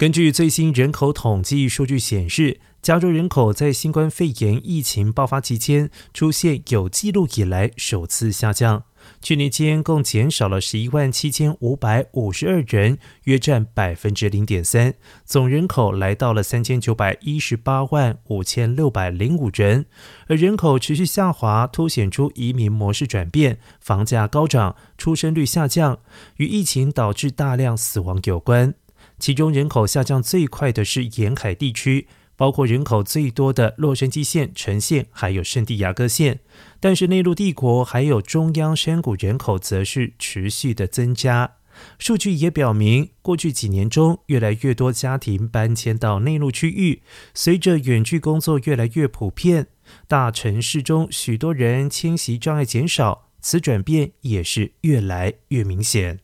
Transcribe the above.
根据最新人口统计数据显示，加州人口在新冠肺炎疫情爆发期间出现有记录以来首次下降。去年间共减少了十一万七千五百五十二人，约占百分之零点三，总人口来到了三千九百一十八万五千六百零五人。而人口持续下滑，凸显出移民模式转变，房价高涨，出生率下降，与疫情导致大量死亡有关。其中人口下降最快的是沿海地区，包括人口最多的洛杉矶县、城县，还有圣地亚哥县。但是内陆帝国还有中央山谷人口则是持续的增加。数据也表明，过去几年中，越来越多家庭搬迁到内陆区域，随着远距工作越来越普遍，大城市中许多人迁徙障碍减少，此转变也是越来越明显。